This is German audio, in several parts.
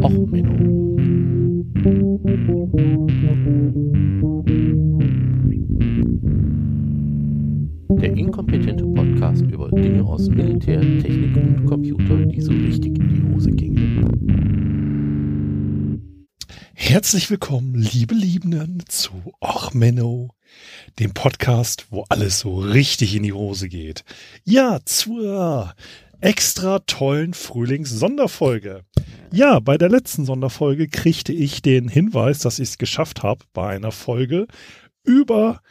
Och, Menno. Der inkompetente Podcast über Dinge aus Militär, Technik und Computer, die so richtig in die Hose gingen. Herzlich willkommen, liebe Liebenden, zu Och Menno, dem Podcast, wo alles so richtig in die Hose geht. Ja, zur extra tollen Frühlings-Sonderfolge. Ja, bei der letzten Sonderfolge kriegte ich den Hinweis, dass ich es geschafft habe, bei einer Folge über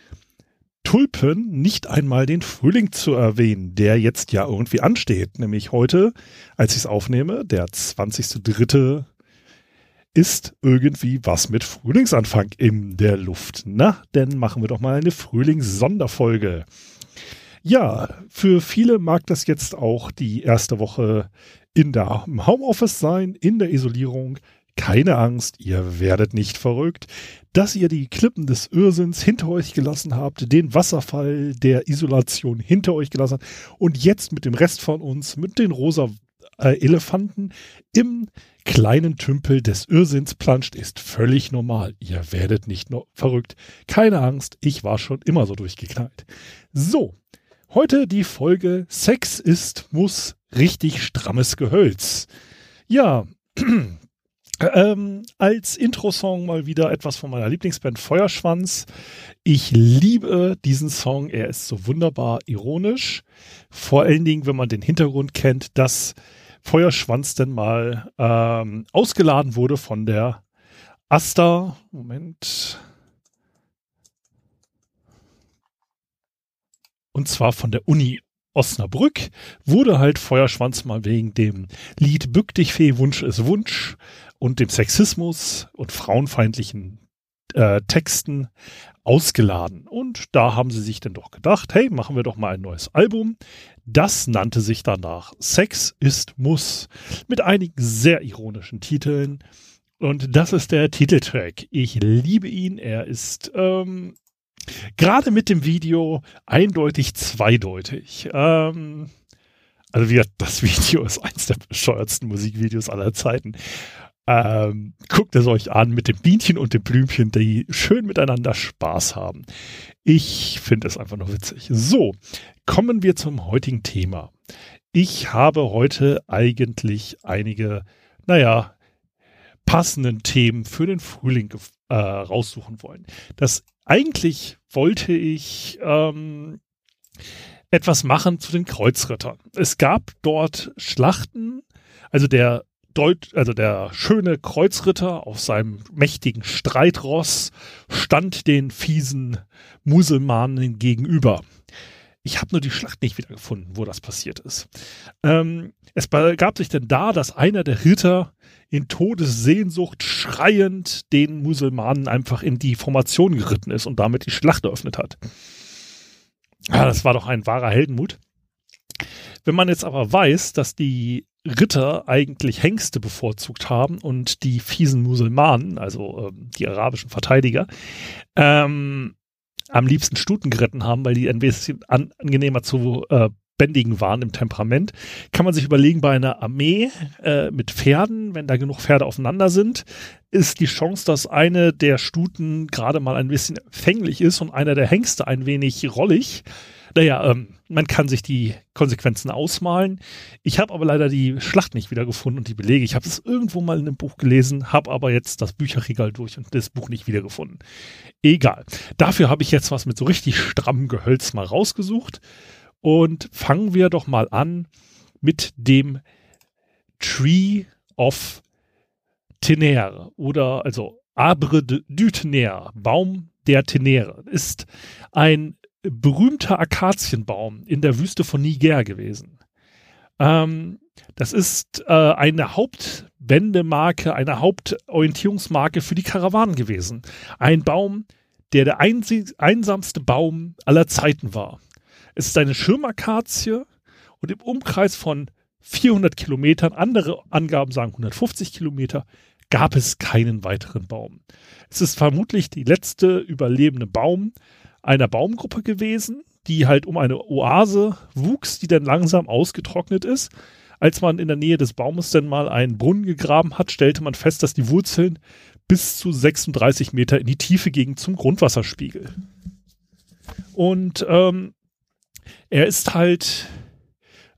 Tulpen nicht einmal den Frühling zu erwähnen, der jetzt ja irgendwie ansteht. Nämlich heute, als ich es aufnehme, der 20.3. ist irgendwie was mit Frühlingsanfang in der Luft. Na, dann machen wir doch mal eine Frühlings-Sonderfolge. Ja, für viele mag das jetzt auch die erste Woche in der Homeoffice sein, in der Isolierung. Keine Angst, ihr werdet nicht verrückt, dass ihr die Klippen des Irrsinns hinter euch gelassen habt, den Wasserfall der Isolation hinter euch gelassen habt und jetzt mit dem Rest von uns, mit den rosa äh, Elefanten im kleinen Tümpel des Irrsinns planscht, ist völlig normal. Ihr werdet nicht nur verrückt. Keine Angst, ich war schon immer so durchgeknallt. So, Heute die Folge Sex ist, muss richtig strammes Gehölz. Ja, ähm, als Intro-Song mal wieder etwas von meiner Lieblingsband Feuerschwanz. Ich liebe diesen Song, er ist so wunderbar ironisch. Vor allen Dingen, wenn man den Hintergrund kennt, dass Feuerschwanz denn mal ähm, ausgeladen wurde von der Asta. Moment. und zwar von der Uni Osnabrück, wurde halt Feuerschwanz mal wegen dem Lied Bück dich Fee, Wunsch ist Wunsch und dem Sexismus und frauenfeindlichen äh, Texten ausgeladen. Und da haben sie sich dann doch gedacht, hey, machen wir doch mal ein neues Album. Das nannte sich danach Sex ist Muss mit einigen sehr ironischen Titeln. Und das ist der Titeltrack. Ich liebe ihn. Er ist ähm, Gerade mit dem Video eindeutig zweideutig. Ähm, also wie das Video ist eins der bescheuertsten Musikvideos aller Zeiten. Ähm, guckt es euch an mit dem Bienchen und dem Blümchen, die schön miteinander Spaß haben. Ich finde es einfach nur witzig. So, kommen wir zum heutigen Thema. Ich habe heute eigentlich einige, naja, passenden Themen für den Frühling äh, raussuchen wollen. Das eigentlich wollte ich ähm, etwas machen zu den Kreuzrittern. Es gab dort Schlachten, also der Deut also der schöne Kreuzritter auf seinem mächtigen Streitross stand den fiesen Muselmanen gegenüber. Ich habe nur die Schlacht nicht wiedergefunden, wo das passiert ist. Ähm, es gab sich denn da, dass einer der Ritter in Todessehnsucht schreiend den Musulmanen einfach in die Formation geritten ist und damit die Schlacht eröffnet hat. Ja, das war doch ein wahrer Heldenmut. Wenn man jetzt aber weiß, dass die Ritter eigentlich Hengste bevorzugt haben und die fiesen Musulmanen, also ähm, die arabischen Verteidiger, ähm, am liebsten Stuten geritten haben, weil die ein bisschen an, angenehmer zu äh, bändigen waren im Temperament, kann man sich überlegen, bei einer Armee äh, mit Pferden, wenn da genug Pferde aufeinander sind, ist die Chance, dass eine der Stuten gerade mal ein bisschen fänglich ist und einer der Hengste ein wenig rollig. Naja, ähm, man kann sich die Konsequenzen ausmalen. Ich habe aber leider die Schlacht nicht wiedergefunden und die Belege. Ich habe es irgendwo mal in einem Buch gelesen, habe aber jetzt das Bücherregal durch und das Buch nicht wiedergefunden. Egal. Dafür habe ich jetzt was mit so richtig strammem Gehölz mal rausgesucht. Und fangen wir doch mal an mit dem Tree of Tenere oder also Arbre du Tenere, Baum der Tenere, ist ein berühmter Akazienbaum in der Wüste von Niger gewesen. Ähm, das ist äh, eine Hauptwendemarke, eine Hauptorientierungsmarke für die Karawanen gewesen. Ein Baum, der der einsamste Baum aller Zeiten war. Es ist eine Schirmakazie und im Umkreis von 400 Kilometern, andere Angaben sagen 150 Kilometer, gab es keinen weiteren Baum. Es ist vermutlich die letzte überlebende Baum einer Baumgruppe gewesen, die halt um eine Oase wuchs, die dann langsam ausgetrocknet ist. Als man in der Nähe des Baumes dann mal einen Brunnen gegraben hat, stellte man fest, dass die Wurzeln bis zu 36 Meter in die Tiefe gingen zum Grundwasserspiegel. Und ähm, er ist halt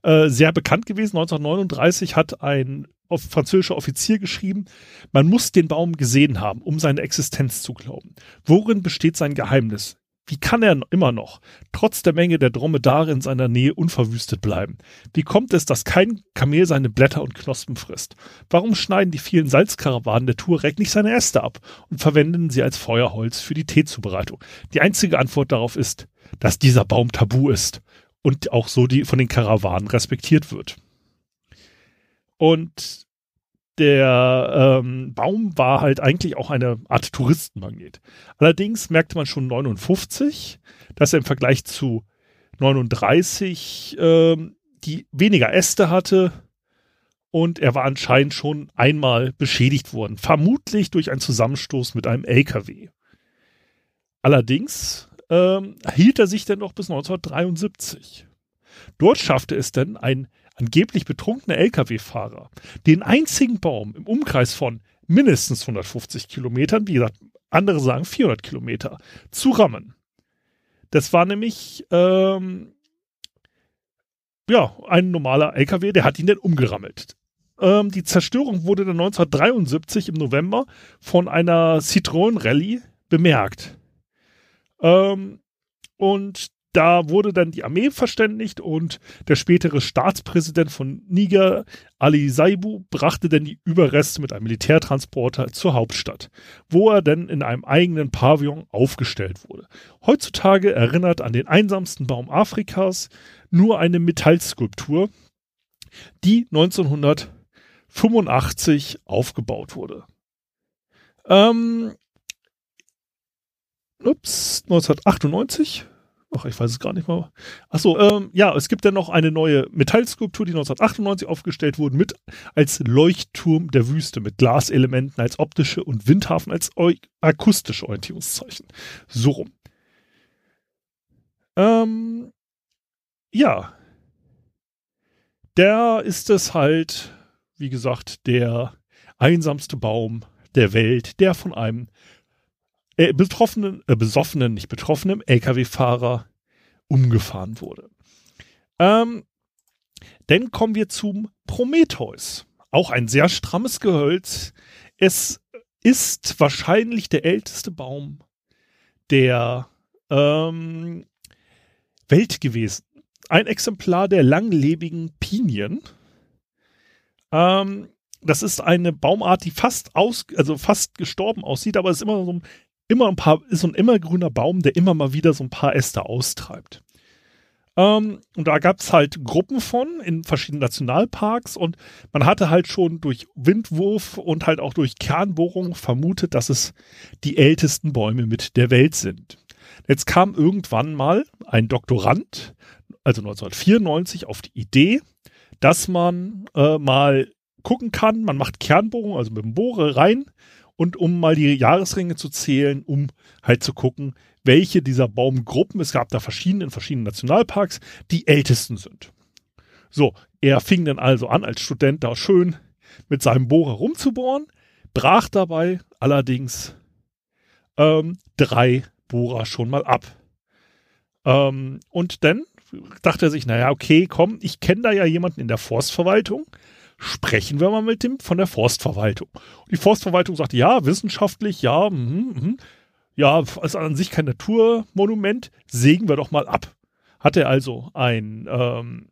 äh, sehr bekannt gewesen. 1939 hat ein französischer Offizier geschrieben, man muss den Baum gesehen haben, um seine Existenz zu glauben. Worin besteht sein Geheimnis? Wie kann er immer noch, trotz der Menge der Dromedare in seiner Nähe, unverwüstet bleiben? Wie kommt es, dass kein Kamel seine Blätter und Knospen frisst? Warum schneiden die vielen Salzkarawanen der Tuareg nicht seine Äste ab und verwenden sie als Feuerholz für die Teezubereitung? Die einzige Antwort darauf ist, dass dieser Baum tabu ist und auch so die von den Karawanen respektiert wird. Und der ähm, Baum war halt eigentlich auch eine Art Touristenmagnet. Allerdings merkte man schon 59, dass er im Vergleich zu 39 ähm, die weniger Äste hatte und er war anscheinend schon einmal beschädigt worden, vermutlich durch einen Zusammenstoß mit einem LKW. Allerdings ähm, hielt er sich dann noch bis 1973. Dort schaffte es dann ein angeblich betrunkener Lkw-Fahrer den einzigen Baum im Umkreis von mindestens 150 Kilometern, wie gesagt, andere sagen 400 Kilometer, zu rammen. Das war nämlich ähm, ja ein normaler LKW, der hat ihn dann umgerammelt. Ähm, die Zerstörung wurde dann 1973 im November von einer Citroën Rallye bemerkt. Ähm, und da wurde dann die Armee verständigt und der spätere Staatspräsident von Niger, Ali Saibu, brachte dann die Überreste mit einem Militärtransporter zur Hauptstadt, wo er dann in einem eigenen Pavillon aufgestellt wurde. Heutzutage erinnert an den einsamsten Baum Afrikas nur eine Metallskulptur, die 1985 aufgebaut wurde. Ähm, ups, 1998 Ach, ich weiß es gar nicht mal. Achso, ähm, ja, es gibt dann noch eine neue Metallskulptur, die 1998 aufgestellt wurde, mit als Leuchtturm der Wüste, mit Glaselementen als optische und Windhafen als akustische Orientierungszeichen. So rum. Ähm, ja. Der ist es halt, wie gesagt, der einsamste Baum der Welt, der von einem äh, betroffenen, äh, besoffenen, nicht betroffenen Lkw-Fahrer umgefahren wurde. Ähm, dann kommen wir zum Prometheus. Auch ein sehr strammes Gehölz. Es ist wahrscheinlich der älteste Baum der ähm, Welt gewesen. Ein Exemplar der langlebigen Pinien. Ähm, das ist eine Baumart, die fast aus, also fast gestorben aussieht, aber es ist immer so ein immer ein paar, ist so ein immergrüner Baum, der immer mal wieder so ein paar Äste austreibt. Ähm, und da gab es halt Gruppen von in verschiedenen Nationalparks und man hatte halt schon durch Windwurf und halt auch durch Kernbohrung vermutet, dass es die ältesten Bäume mit der Welt sind. Jetzt kam irgendwann mal ein Doktorand, also 1994, auf die Idee, dass man äh, mal gucken kann, man macht Kernbohrung, also mit dem Bohrer rein und um mal die Jahresringe zu zählen, um halt zu gucken, welche dieser Baumgruppen, es gab da verschiedene in verschiedenen Nationalparks, die ältesten sind. So, er fing dann also an, als Student da schön mit seinem Bohrer rumzubohren, brach dabei allerdings ähm, drei Bohrer schon mal ab. Ähm, und dann dachte er sich, naja, okay, komm, ich kenne da ja jemanden in der Forstverwaltung, sprechen wir mal mit dem von der Forstverwaltung. Und die Forstverwaltung sagte, ja, wissenschaftlich, ja, mh, mh, ja, ist an sich kein Naturmonument, sägen wir doch mal ab. Hat er also ein, ähm,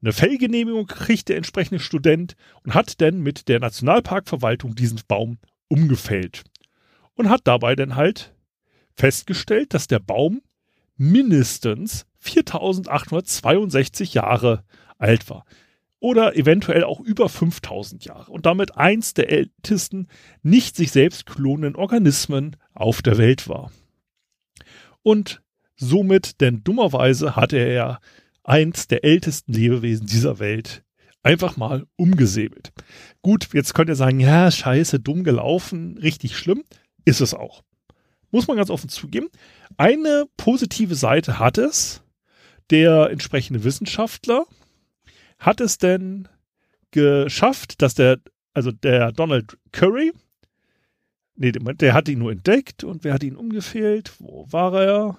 eine Fellgenehmigung gekriegt, der entsprechende Student, und hat dann mit der Nationalparkverwaltung diesen Baum umgefällt. Und hat dabei dann halt festgestellt, dass der Baum mindestens 4862 Jahre alt war oder eventuell auch über 5000 Jahre und damit eins der ältesten nicht sich selbst klonenden Organismen auf der Welt war. Und somit, denn dummerweise hatte er ja eins der ältesten Lebewesen dieser Welt einfach mal umgesäbelt. Gut, jetzt könnt ihr sagen, ja, scheiße, dumm gelaufen, richtig schlimm, ist es auch. Muss man ganz offen zugeben. Eine positive Seite hat es, der entsprechende Wissenschaftler, hat es denn geschafft, dass der, also der Donald Curry, nee, der hat ihn nur entdeckt und wer hat ihn umgefehlt? Wo war er?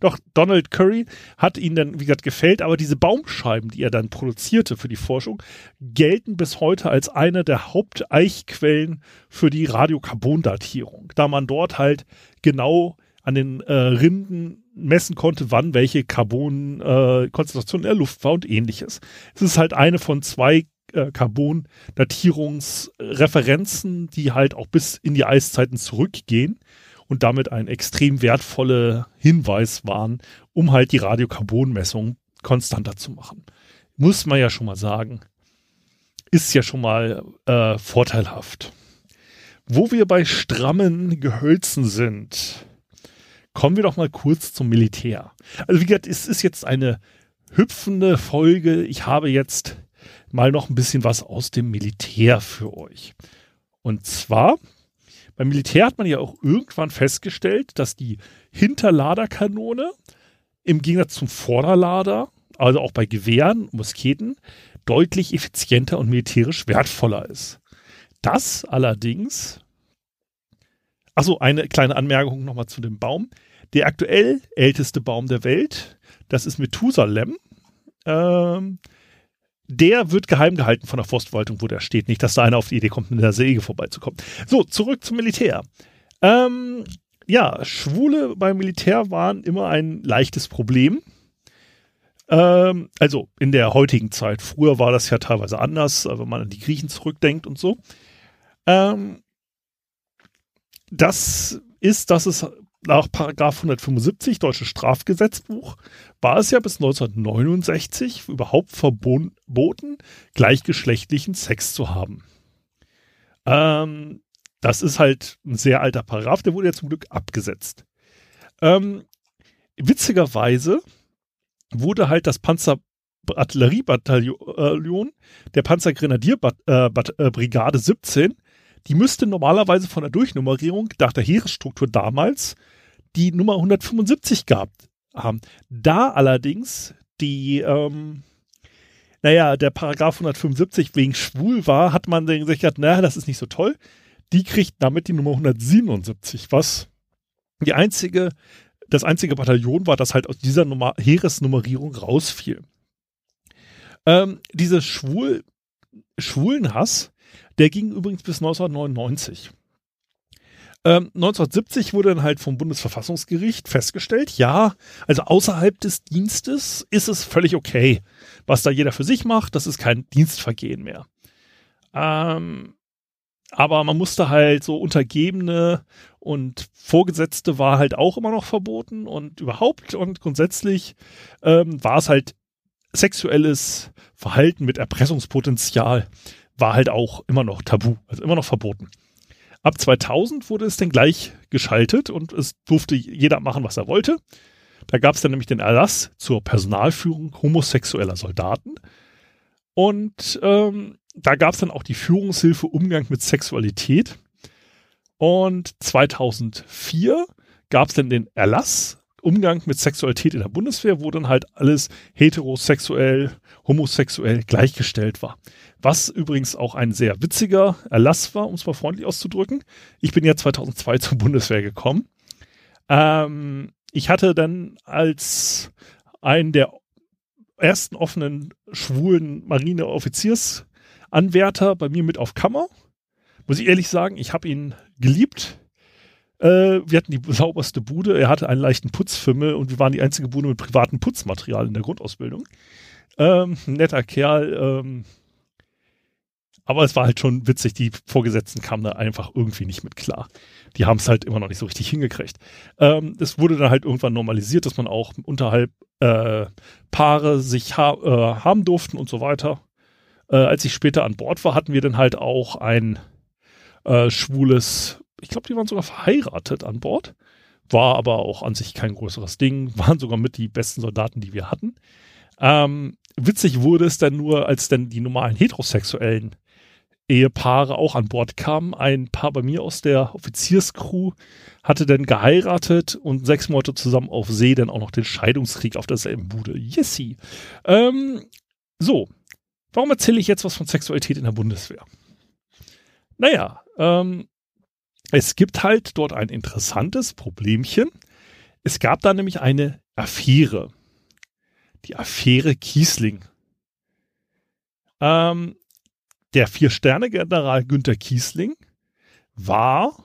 Doch, Donald Curry hat ihn dann, wie gesagt, gefällt, aber diese Baumscheiben, die er dann produzierte für die Forschung, gelten bis heute als eine der Haupteichquellen für die Radiokarbondatierung, da man dort halt genau an den äh, Rinden messen konnte, wann welche Carbonkonzentration äh, in der Luft war und ähnliches. Es ist halt eine von zwei äh, Carbon-Datierungsreferenzen, die halt auch bis in die Eiszeiten zurückgehen und damit ein extrem wertvoller Hinweis waren, um halt die Radiokarbonmessung konstanter zu machen. Muss man ja schon mal sagen. Ist ja schon mal äh, vorteilhaft. Wo wir bei strammen Gehölzen sind, kommen wir doch mal kurz zum Militär. Also wie gesagt, es ist jetzt eine hüpfende Folge. Ich habe jetzt mal noch ein bisschen was aus dem Militär für euch. Und zwar beim Militär hat man ja auch irgendwann festgestellt, dass die Hinterladerkanone im Gegensatz zum Vorderlader, also auch bei Gewehren, Musketen, deutlich effizienter und militärisch wertvoller ist. Das allerdings, achso, eine kleine Anmerkung nochmal zu dem Baum. Der aktuell älteste Baum der Welt, das ist Methusalem. Ähm, der wird geheim gehalten von der Forstverwaltung, wo der steht. Nicht, dass da einer auf die Idee kommt, mit der Säge vorbeizukommen. So, zurück zum Militär. Ähm, ja, Schwule beim Militär waren immer ein leichtes Problem. Ähm, also in der heutigen Zeit. Früher war das ja teilweise anders, wenn man an die Griechen zurückdenkt und so. Ähm, das ist, dass es nach Paragraph 175 deutsches Strafgesetzbuch war es ja bis 1969 überhaupt verboten, gleichgeschlechtlichen Sex zu haben. Ähm, das ist halt ein sehr alter Paragraph, der wurde ja zum Glück abgesetzt. Ähm, witzigerweise wurde halt das Panzerartilleriebataillon der Panzergrenadierbrigade 17 die müsste normalerweise von der Durchnummerierung nach der Heeresstruktur damals die Nummer 175 gehabt haben. Da allerdings die, ähm, naja, der Paragraph 175 wegen schwul war, hat man sich gedacht, naja, das ist nicht so toll. Die kriegt damit die Nummer 177, was die einzige, das einzige Bataillon war, das halt aus dieser Nummer, Heeresnummerierung rausfiel. Ähm, dieses schwul, schwulen Hass, der ging übrigens bis 1999. Ähm, 1970 wurde dann halt vom Bundesverfassungsgericht festgestellt, ja, also außerhalb des Dienstes ist es völlig okay. Was da jeder für sich macht, das ist kein Dienstvergehen mehr. Ähm, aber man musste halt so Untergebene und Vorgesetzte war halt auch immer noch verboten und überhaupt und grundsätzlich ähm, war es halt sexuelles Verhalten mit Erpressungspotenzial war halt auch immer noch tabu, also immer noch verboten. Ab 2000 wurde es dann gleich geschaltet und es durfte jeder machen, was er wollte. Da gab es dann nämlich den Erlass zur Personalführung homosexueller Soldaten. Und ähm, da gab es dann auch die Führungshilfe Umgang mit Sexualität. Und 2004 gab es dann den Erlass Umgang mit Sexualität in der Bundeswehr, wo dann halt alles heterosexuell, homosexuell gleichgestellt war. Was übrigens auch ein sehr witziger Erlass war, um es mal freundlich auszudrücken. Ich bin ja 2002 zur Bundeswehr gekommen. Ähm, ich hatte dann als einen der ersten offenen schwulen Marineoffiziersanwärter bei mir mit auf Kammer. Muss ich ehrlich sagen, ich habe ihn geliebt. Äh, wir hatten die sauberste Bude. Er hatte einen leichten Putzfimmel und wir waren die einzige Bude mit privatem Putzmaterial in der Grundausbildung. Ähm, netter Kerl. Ähm, aber es war halt schon witzig, die Vorgesetzten kamen da einfach irgendwie nicht mit klar. Die haben es halt immer noch nicht so richtig hingekriegt. Ähm, es wurde dann halt irgendwann normalisiert, dass man auch unterhalb äh, Paare sich ha äh, haben durften und so weiter. Äh, als ich später an Bord war, hatten wir dann halt auch ein äh, schwules, ich glaube, die waren sogar verheiratet an Bord. War aber auch an sich kein größeres Ding, waren sogar mit die besten Soldaten, die wir hatten. Ähm, witzig wurde es dann nur, als dann die normalen heterosexuellen Ehepaare auch an Bord kamen. Ein Paar bei mir aus der Offizierscrew hatte dann geheiratet und sechs Monate zusammen auf See dann auch noch den Scheidungskrieg auf derselben Bude. Yessi. Ähm, so, Warum erzähle ich jetzt was von Sexualität in der Bundeswehr? Naja, ähm, es gibt halt dort ein interessantes Problemchen. Es gab da nämlich eine Affäre. Die Affäre Kiesling. Ähm, der Vier-Sterne-General Günther Kiesling war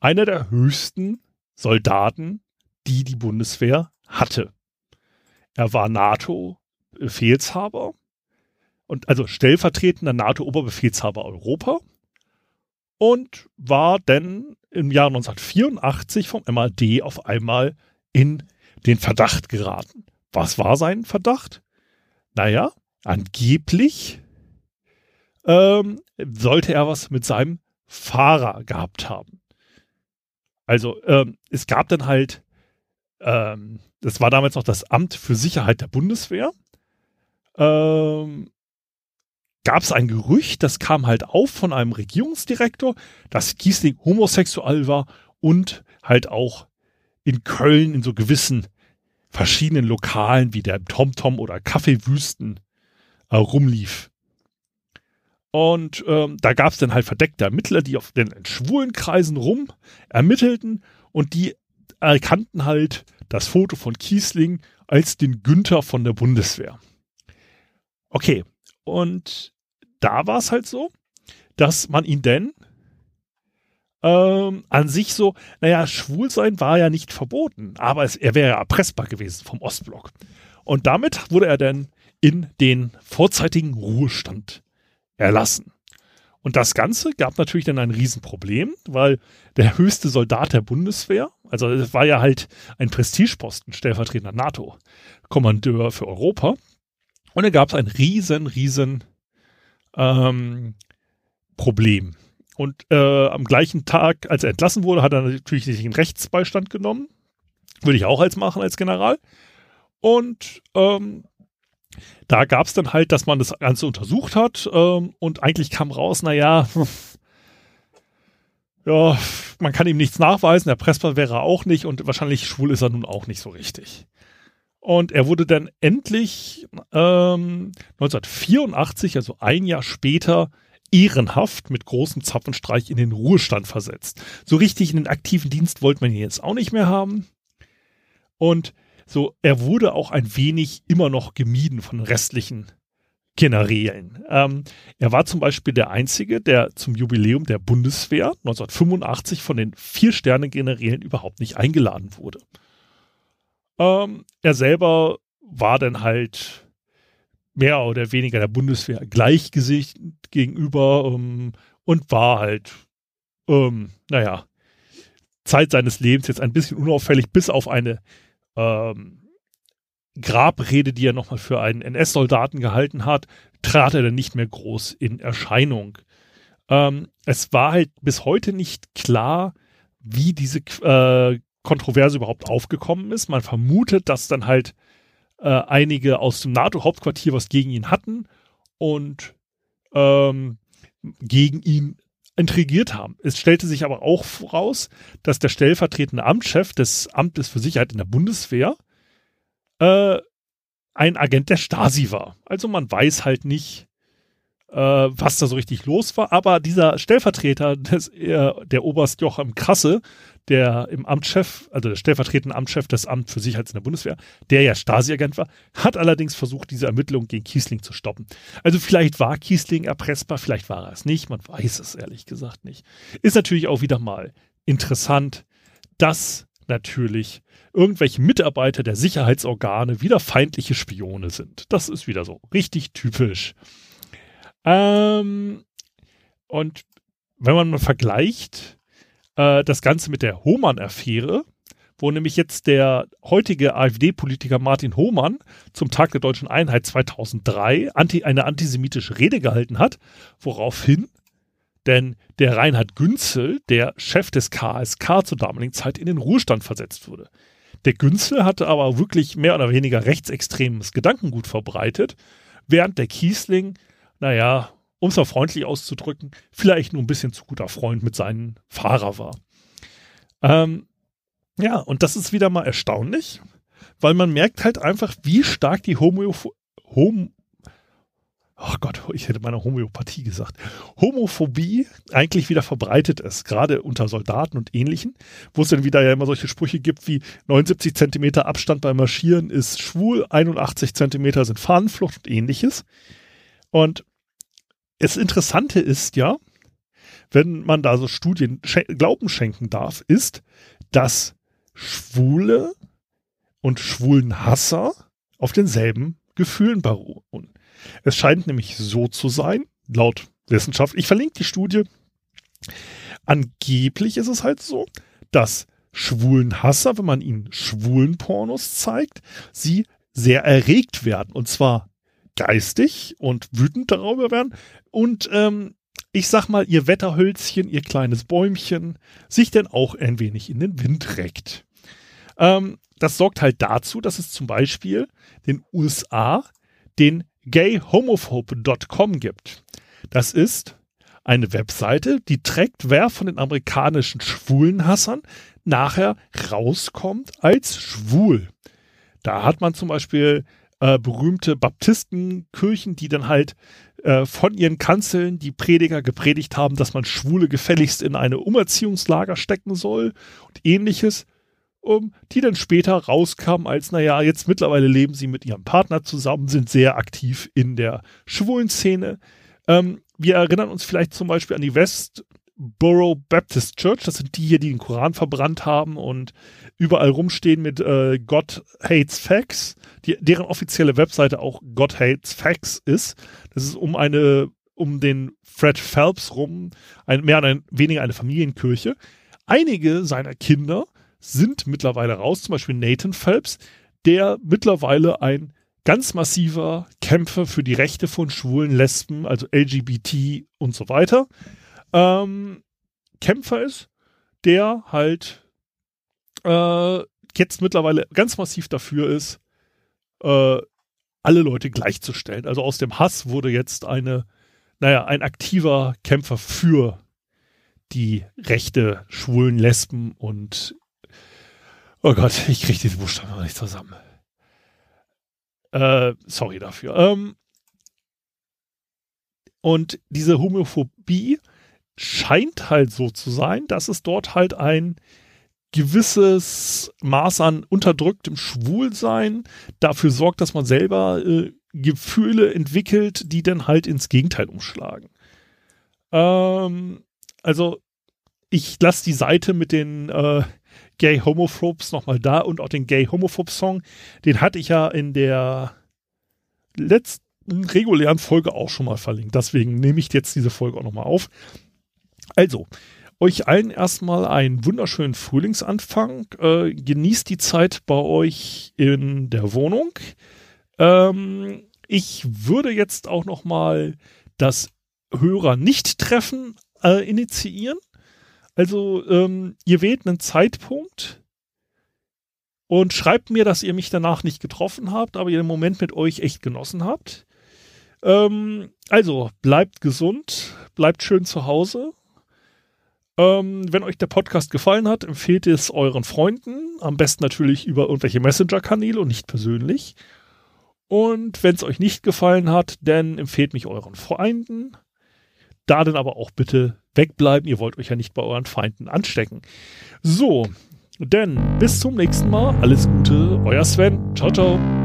einer der höchsten Soldaten, die die Bundeswehr hatte. Er war NATO-Befehlshaber und also stellvertretender NATO-Oberbefehlshaber Europa und war dann im Jahr 1984 vom MAD auf einmal in den Verdacht geraten. Was war sein Verdacht? Naja, angeblich ähm, sollte er was mit seinem Fahrer gehabt haben. Also ähm, es gab dann halt, ähm, das war damals noch das Amt für Sicherheit der Bundeswehr, ähm, gab es ein Gerücht, das kam halt auf von einem Regierungsdirektor, dass Kiesling homosexuell war und halt auch in Köln in so gewissen verschiedenen Lokalen wie der TomTom oder Kaffeewüsten äh, rumlief. Und ähm, da gab es dann halt verdeckte Ermittler, die auf den schwulen Kreisen rum ermittelten und die erkannten halt das Foto von Kiesling als den Günther von der Bundeswehr. Okay, und da war es halt so, dass man ihn denn ähm, an sich so, naja, schwul sein war ja nicht verboten, aber es, er wäre ja erpressbar gewesen vom Ostblock. Und damit wurde er dann in den vorzeitigen Ruhestand erlassen. Und das Ganze gab natürlich dann ein Riesenproblem, weil der höchste Soldat der Bundeswehr, also es war ja halt ein Prestigeposten, stellvertretender NATO-Kommandeur für Europa. Und da gab es ein riesen, riesen ähm, Problem. Und äh, am gleichen Tag, als er entlassen wurde, hat er natürlich sich einen Rechtsbeistand genommen. Würde ich auch als machen als General. Und ähm, da gab es dann halt, dass man das Ganze untersucht hat ähm, und eigentlich kam raus, naja, ja, man kann ihm nichts nachweisen, der Pressbar wäre er auch nicht und wahrscheinlich schwul ist er nun auch nicht so richtig. Und er wurde dann endlich ähm, 1984, also ein Jahr später, ehrenhaft mit großem Zapfenstreich in den Ruhestand versetzt. So richtig in den aktiven Dienst wollte man ihn jetzt auch nicht mehr haben. Und so, er wurde auch ein wenig immer noch gemieden von restlichen Generälen. Ähm, er war zum Beispiel der Einzige, der zum Jubiläum der Bundeswehr 1985 von den Vier-Sterne-Generälen überhaupt nicht eingeladen wurde. Ähm, er selber war dann halt mehr oder weniger der Bundeswehr gleichgesicht gegenüber ähm, und war halt, ähm, naja, Zeit seines Lebens jetzt ein bisschen unauffällig, bis auf eine ähm, Grabrede, die er nochmal für einen NS-Soldaten gehalten hat, trat er dann nicht mehr groß in Erscheinung. Ähm, es war halt bis heute nicht klar, wie diese äh, Kontroverse überhaupt aufgekommen ist. Man vermutet, dass dann halt äh, einige aus dem NATO-Hauptquartier was gegen ihn hatten und ähm, gegen ihn intrigiert haben. Es stellte sich aber auch voraus, dass der stellvertretende Amtschef des Amtes für Sicherheit in der Bundeswehr äh, ein Agent der Stasi war. Also man weiß halt nicht, äh, was da so richtig los war. Aber dieser Stellvertreter, des, äh, der Oberst Joachim Krasse, der im Amtschef, also der stellvertretende Amtschef des Amts für Sicherheit in der Bundeswehr, der ja Stasi-Agent war, hat allerdings versucht, diese Ermittlungen gegen Kiesling zu stoppen. Also vielleicht war Kiesling erpressbar, vielleicht war er es nicht, man weiß es ehrlich gesagt nicht. Ist natürlich auch wieder mal interessant, dass natürlich irgendwelche Mitarbeiter der Sicherheitsorgane wieder feindliche Spione sind. Das ist wieder so richtig typisch. Ähm, und wenn man mal vergleicht, äh, das Ganze mit der Hohmann-Affäre, wo nämlich jetzt der heutige AfD-Politiker Martin Hohmann zum Tag der deutschen Einheit 2003 anti, eine antisemitische Rede gehalten hat, woraufhin denn der Reinhard Günzel, der Chef des KSK zur damaligen Zeit, in den Ruhestand versetzt wurde. Der Günzel hatte aber wirklich mehr oder weniger rechtsextremes Gedankengut verbreitet, während der Kiesling, naja, um es mal freundlich auszudrücken, vielleicht nur ein bisschen zu guter Freund mit seinem Fahrer war. Ähm, ja, und das ist wieder mal erstaunlich, weil man merkt halt einfach, wie stark die Homo Hom ach Gott, ich hätte meine Homöopathie gesagt, Homophobie eigentlich wieder verbreitet ist, gerade unter Soldaten und Ähnlichen, wo es dann wieder ja immer solche Sprüche gibt wie 79 Zentimeter Abstand beim Marschieren ist schwul, 81 Zentimeter sind Fahnenflucht und Ähnliches. Und das Interessante ist ja, wenn man da so Studien Glauben schenken darf, ist, dass Schwule und Schwulenhasser auf denselben Gefühlen beruhen. Es scheint nämlich so zu sein, laut Wissenschaft, ich verlinke die Studie, angeblich ist es halt so, dass Schwulenhasser, wenn man ihnen schwulen Pornos zeigt, sie sehr erregt werden. Und zwar geistig und wütend darüber werden und ähm, ich sag mal, ihr Wetterhölzchen, ihr kleines Bäumchen, sich denn auch ein wenig in den Wind reckt. Ähm, das sorgt halt dazu, dass es zum Beispiel den USA den gayhomophobe.com gibt. Das ist eine Webseite, die trägt, wer von den amerikanischen Schwulenhassern nachher rauskommt als schwul. Da hat man zum Beispiel äh, berühmte Baptistenkirchen, die dann halt äh, von ihren Kanzeln die Prediger gepredigt haben, dass man Schwule gefälligst in eine Umerziehungslager stecken soll und ähnliches um, die dann später rauskam als, naja, jetzt mittlerweile leben sie mit ihrem Partner zusammen, sind sehr aktiv in der schwulen Szene. Ähm, wir erinnern uns vielleicht zum Beispiel an die Westboro Baptist Church, das sind die hier, die den Koran verbrannt haben und überall rumstehen mit äh, God Hates Facts, die, deren offizielle Webseite auch God Hates Facts ist. Das ist um eine, um den Fred Phelps rum, ein, mehr ein, weniger eine Familienkirche. Einige seiner Kinder sind mittlerweile raus, zum Beispiel Nathan Phelps, der mittlerweile ein ganz massiver Kämpfer für die Rechte von Schwulen, Lesben, also LGBT und so weiter, ähm, Kämpfer ist, der halt äh, jetzt mittlerweile ganz massiv dafür ist, äh, alle Leute gleichzustellen. Also aus dem Hass wurde jetzt eine, naja, ein aktiver Kämpfer für die Rechte schwulen, Lesben und Oh Gott, ich kriege diese Buchstaben noch nicht zusammen. Äh, sorry dafür. Ähm, und diese Homophobie scheint halt so zu sein, dass es dort halt ein gewisses Maß an unterdrücktem Schwulsein dafür sorgt, dass man selber äh, Gefühle entwickelt, die dann halt ins Gegenteil umschlagen. Ähm, also ich lasse die Seite mit den äh, Gay Homophobes nochmal da und auch den Gay Homophobe Song. Den hatte ich ja in der letzten regulären Folge auch schon mal verlinkt. Deswegen nehme ich jetzt diese Folge auch nochmal auf. Also, euch allen erstmal einen wunderschönen Frühlingsanfang. Äh, genießt die Zeit bei euch in der Wohnung. Ähm, ich würde jetzt auch nochmal das Hörer-Nicht-Treffen äh, initiieren. Also, ähm, ihr wählt einen Zeitpunkt und schreibt mir, dass ihr mich danach nicht getroffen habt, aber ihr den Moment mit euch echt genossen habt. Ähm, also, bleibt gesund, bleibt schön zu Hause. Ähm, wenn euch der Podcast gefallen hat, empfehlt es euren Freunden. Am besten natürlich über irgendwelche Messenger-Kanäle und nicht persönlich. Und wenn es euch nicht gefallen hat, dann empfehlt mich euren Freunden. Da dann aber auch bitte wegbleiben. Ihr wollt euch ja nicht bei euren Feinden anstecken. So, denn bis zum nächsten Mal. Alles Gute, euer Sven. Ciao, ciao.